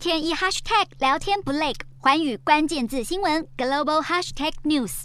天一 hashtag 聊天不累，环宇关键字新闻 global hashtag news。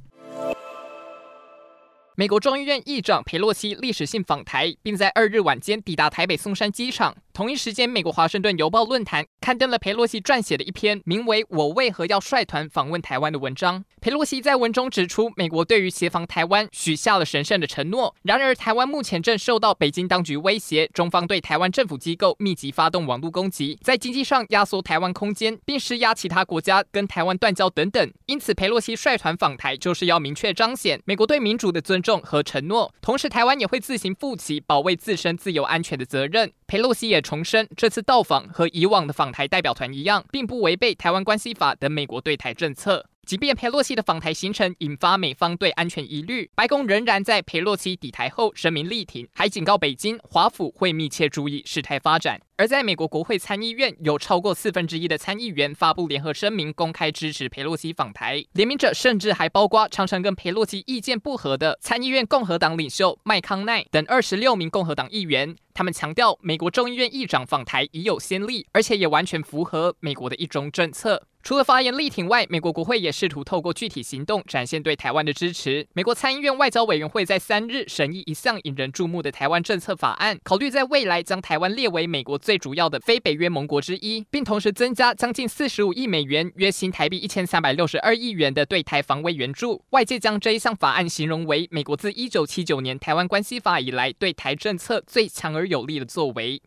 美国众议院议长佩洛西历史性访台，并在二日晚间抵达台北松山机场。同一时间，美国华盛顿邮报论坛刊登了裴洛西撰写的一篇名为《我为何要率团访问台湾》的文章。裴洛西在文中指出，美国对于协防台湾许下了神圣的承诺。然而，台湾目前正受到北京当局威胁，中方对台湾政府机构密集发动网络攻击，在经济上压缩台湾空间，并施压其他国家跟台湾断交等等。因此，裴洛西率团访台就是要明确彰显美国对民主的尊重和承诺，同时台湾也会自行负起保卫自身自由安全的责任。佩洛西也重申，这次到访和以往的访台代表团一样，并不违背《台湾关系法》等美国对台政策。即便佩洛西的访台行程引发美方对安全疑虑，白宫仍然在佩洛西抵台后声明力挺，还警告北京，华府会密切注意事态发展。而在美国国会参议院，有超过四分之一的参议员发布联合声明，公开支持佩洛西访台。联名者甚至还包括常常跟佩洛西意见不合的参议院共和党领袖麦康奈等二十六名共和党议员。他们强调，美国众议院议长访台已有先例，而且也完全符合美国的一中政策。除了发言力挺外，美国国会也试图透过具体行动展现对台湾的支持。美国参议院外交委员会在三日审议一项引人注目的台湾政策法案，考虑在未来将台湾列为美国最主要的非北约盟国之一，并同时增加将近四十五亿美元（约新台币一千三百六十二亿元）的对台防卫援助。外界将这一项法案形容为美国自一九七九年《台湾关系法》以来对台政策最强而有力的作为。